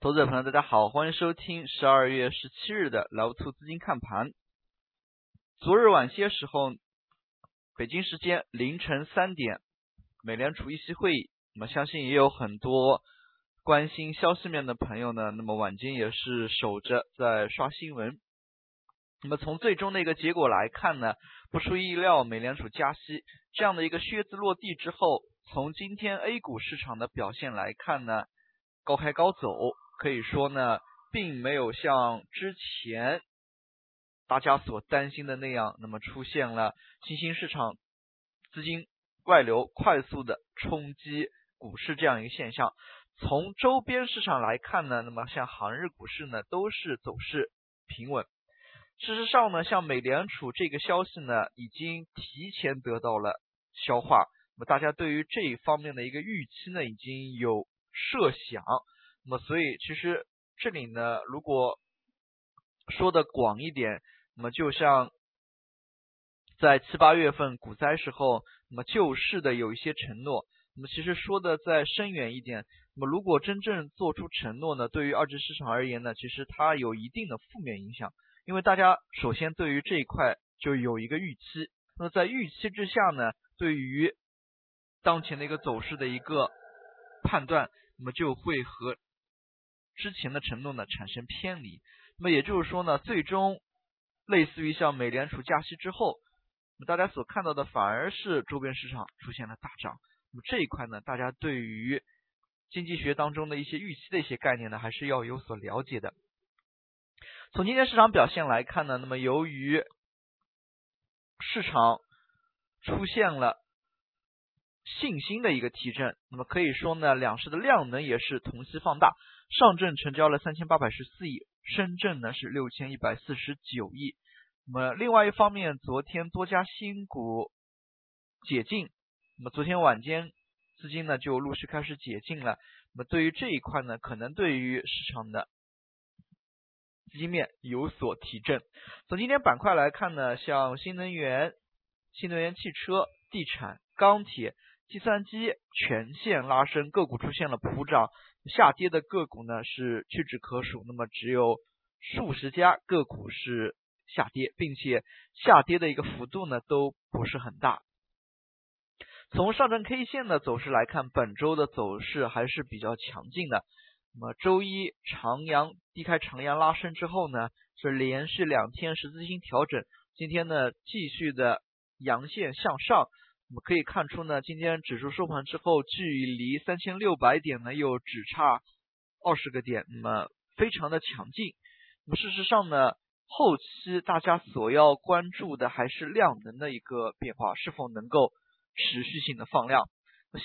投资者朋友，大家好，欢迎收听十二月十七日的老兔资金看盘。昨日晚些时候，北京时间凌晨三点，美联储议息会议，那么相信也有很多关心消息面的朋友呢，那么晚间也是守着在刷新闻。那么从最终的一个结果来看呢，不出意料，美联储加息这样的一个靴子落地之后，从今天 A 股市场的表现来看呢，高开高走。可以说呢，并没有像之前大家所担心的那样，那么出现了新兴市场资金外流快速的冲击股市这样一个现象。从周边市场来看呢，那么像韩日股市呢，都是走势平稳。事实上呢，像美联储这个消息呢，已经提前得到了消化。那么大家对于这一方面的一个预期呢，已经有设想。那么，所以其实这里呢，如果说的广一点，那么就像在七八月份股灾时候，那么救市的有一些承诺。那么，其实说的再深远一点，那么如果真正做出承诺呢，对于二级市场而言呢，其实它有一定的负面影响，因为大家首先对于这一块就有一个预期。那么在预期之下呢，对于当前的一个走势的一个判断，那么就会和之前的承诺呢产生偏离，那么也就是说呢，最终类似于像美联储加息之后，那么大家所看到的反而是周边市场出现了大涨。那么这一块呢，大家对于经济学当中的一些预期的一些概念呢，还是要有所了解的。从今天市场表现来看呢，那么由于市场出现了信心的一个提振，那么可以说呢，两市的量能也是同期放大。上证成交了三千八百十四亿，深圳呢是六千一百四十九亿。那么另外一方面，昨天多家新股解禁，那么昨天晚间资金呢就陆续开始解禁了。那么对于这一块呢，可能对于市场的资金面有所提振。从今天板块来看呢，像新能源、新能源汽车、地产、钢铁、计算机全线拉升，个股出现了普涨。下跌的个股呢是屈指可数，那么只有数十家个股是下跌，并且下跌的一个幅度呢都不是很大。从上证 K 线的走势来看，本周的走势还是比较强劲的。那么周一长阳低开长阳拉升之后呢，是连续两天十字星调整，今天呢继续的阳线向上。我们可以看出呢，今天指数收盘之后，距离三千六百点呢又只差二十个点，那么非常的强劲。那么事实上呢，后期大家所要关注的还是量能的一个变化，是否能够持续性的放量。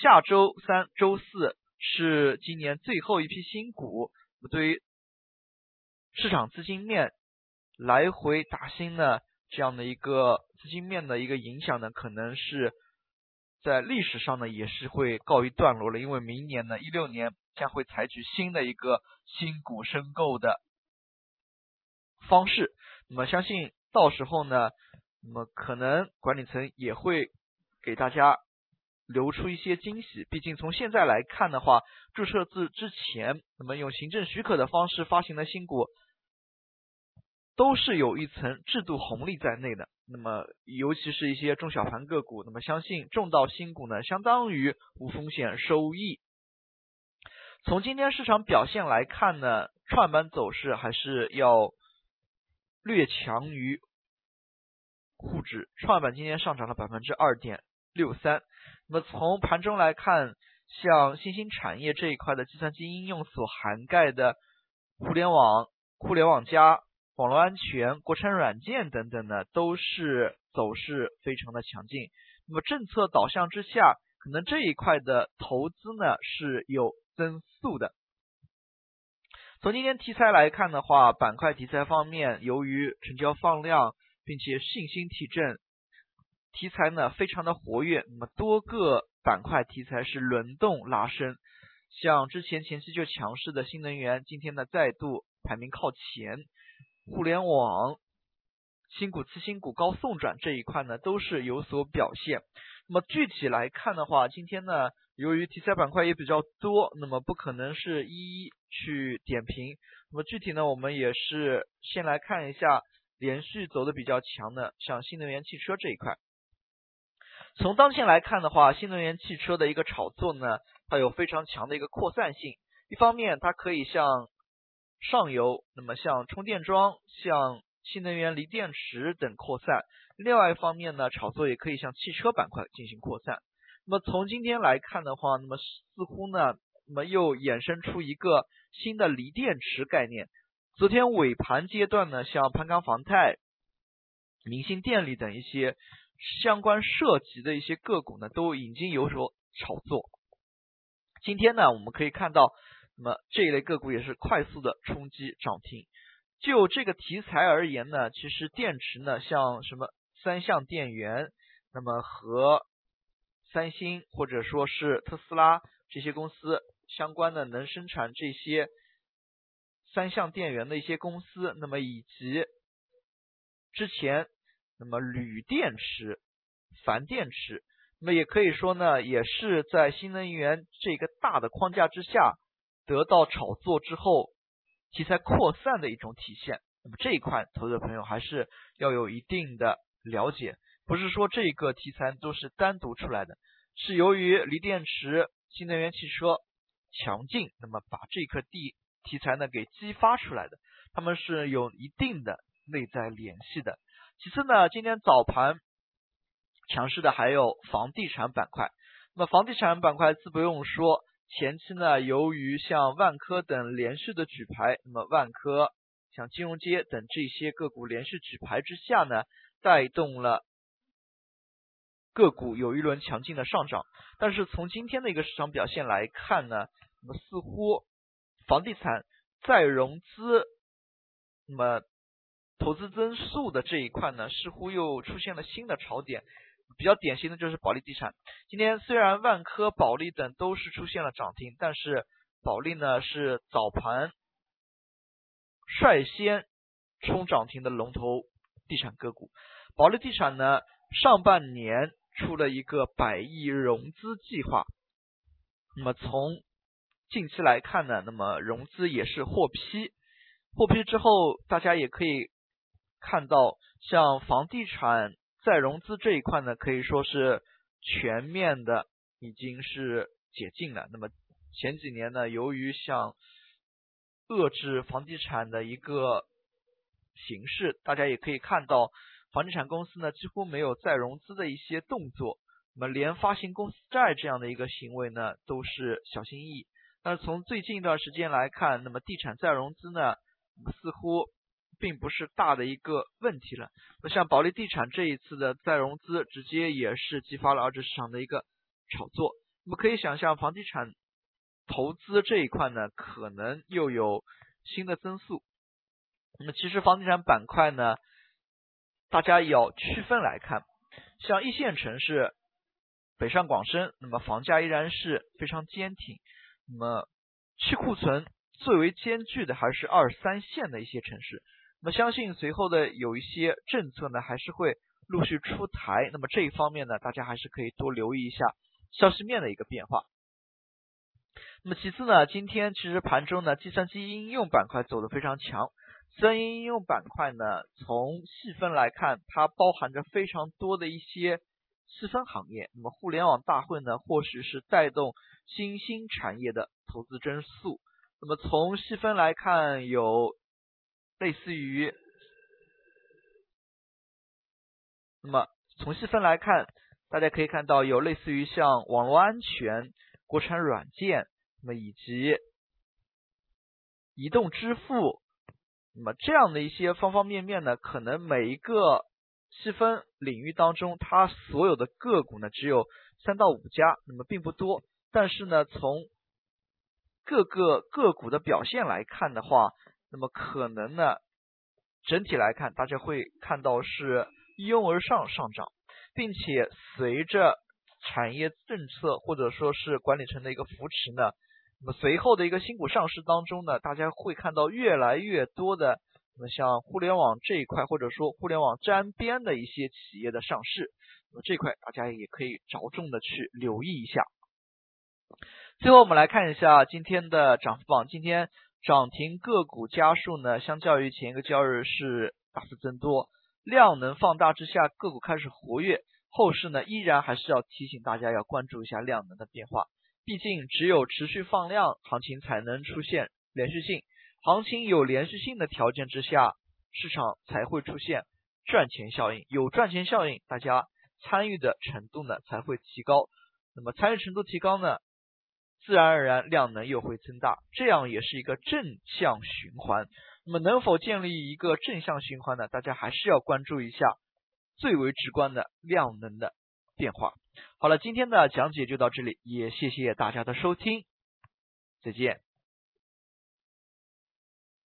下周三、周四是今年最后一批新股，那么对于市场资金面来回打新呢，这样的一个资金面的一个影响呢，可能是。在历史上呢，也是会告一段落了，因为明年呢，一六年将会采取新的一个新股申购的方式。那么，相信到时候呢，那么可能管理层也会给大家留出一些惊喜。毕竟从现在来看的话，注册制之前，那么用行政许可的方式发行的新股，都是有一层制度红利在内的。那么，尤其是一些中小盘个股，那么相信重到新股呢，相当于无风险收益。从今天市场表现来看呢，创业板走势还是要略强于沪指，创业板今天上涨了百分之二点六三。那么从盘中来看，像新兴产业这一块的计算机应用所涵盖的互联网、互联网加。网络安全、国产软件等等呢，都是走势非常的强劲。那么政策导向之下，可能这一块的投资呢是有增速的。从今天题材来看的话，板块题材方面，由于成交放量，并且信心提振，题材呢非常的活跃。那么多个板块题材是轮动拉升，像之前前期就强势的新能源，今天呢再度排名靠前。互联网、新股次新股高送转这一块呢，都是有所表现。那么具体来看的话，今天呢，由于题材板块也比较多，那么不可能是一一去点评。那么具体呢，我们也是先来看一下连续走的比较强的，像新能源汽车这一块。从当前来看的话，新能源汽车的一个炒作呢，它有非常强的一个扩散性。一方面，它可以向上游，那么像充电桩、像新能源锂电池等扩散；另外一方面呢，炒作也可以向汽车板块进行扩散。那么从今天来看的话，那么似乎呢，那么又衍生出一个新的锂电池概念。昨天尾盘阶段呢，像攀钢房泰、明星电力等一些相关涉及的一些个股呢，都已经有所炒作。今天呢，我们可以看到。那么这一类个股也是快速的冲击涨停。就这个题材而言呢，其实电池呢，像什么三相电源，那么和三星或者说是特斯拉这些公司相关的能生产这些三相电源的一些公司，那么以及之前那么铝电池、钒电池，那么也可以说呢，也是在新能源这个大的框架之下。得到炒作之后，题材扩散的一种体现。那么这一块，投资朋友还是要有一定的了解，不是说这个题材都是单独出来的，是由于锂电池、新能源汽车强劲，那么把这颗地题材呢给激发出来的，他们是有一定的内在联系的。其次呢，今天早盘强势的还有房地产板块。那么房地产板块自不用说。前期呢，由于像万科等连续的举牌，那么万科、像金融街等这些个股连续举牌之下呢，带动了个股有一轮强劲的上涨。但是从今天的一个市场表现来看呢，那么似乎房地产再融资，那么投资增速的这一块呢，似乎又出现了新的潮点。比较典型的就是保利地产。今天虽然万科、保利等都是出现了涨停，但是保利呢是早盘率先冲涨停的龙头地产个股。保利地产呢上半年出了一个百亿融资计划，那么从近期来看呢，那么融资也是获批，获批之后大家也可以看到，像房地产。再融资这一块呢，可以说是全面的已经是解禁了。那么前几年呢，由于像遏制房地产的一个形式，大家也可以看到，房地产公司呢几乎没有再融资的一些动作，那么连发行公司债这样的一个行为呢都是小心翼翼。但是从最近一段时间来看，那么地产再融资呢似乎。并不是大的一个问题了。那像保利地产这一次的再融资，直接也是激发了二级市场的一个炒作。那么可以想象，房地产投资这一块呢，可能又有新的增速。那么其实房地产板块呢，大家要区分来看，像一线城市北上广深，那么房价依然是非常坚挺。那么去库存最为艰巨的还是二三线的一些城市。那么相信随后的有一些政策呢，还是会陆续出台。那么这一方面呢，大家还是可以多留意一下消息面的一个变化。那么其次呢，今天其实盘中呢，计算机应用板块走得非常强。计算机应用板块呢，从细分来看，它包含着非常多的一些细分行业。那么互联网大会呢，或许是带动新兴产业的投资增速。那么从细分来看，有。类似于，那么从细分来看，大家可以看到有类似于像网络安全、国产软件，那么以及移动支付，那么这样的一些方方面面呢，可能每一个细分领域当中，它所有的个股呢只有三到五家，那么并不多。但是呢，从各个个股的表现来看的话，那么可能呢，整体来看，大家会看到是一拥而上上涨，并且随着产业政策或者说是管理层的一个扶持呢，那么随后的一个新股上市当中呢，大家会看到越来越多的，那么像互联网这一块或者说互联网沾边的一些企业的上市，那么这块大家也可以着重的去留意一下。最后我们来看一下今天的涨幅榜，今天涨停个股家数呢，相较于前一个交易日是大幅增多，量能放大之下，个股开始活跃。后市呢，依然还是要提醒大家要关注一下量能的变化，毕竟只有持续放量，行情才能出现连续性。行情有连续性的条件之下，市场才会出现赚钱效应。有赚钱效应，大家参与的程度呢才会提高。那么参与程度提高呢，自然而然量能又会增大，这样也是一个正向循环。那么能否建立一个正向循环呢？大家还是要关注一下。最为直观的量能的变化。好了，今天的讲解就到这里，也谢谢大家的收听，再见。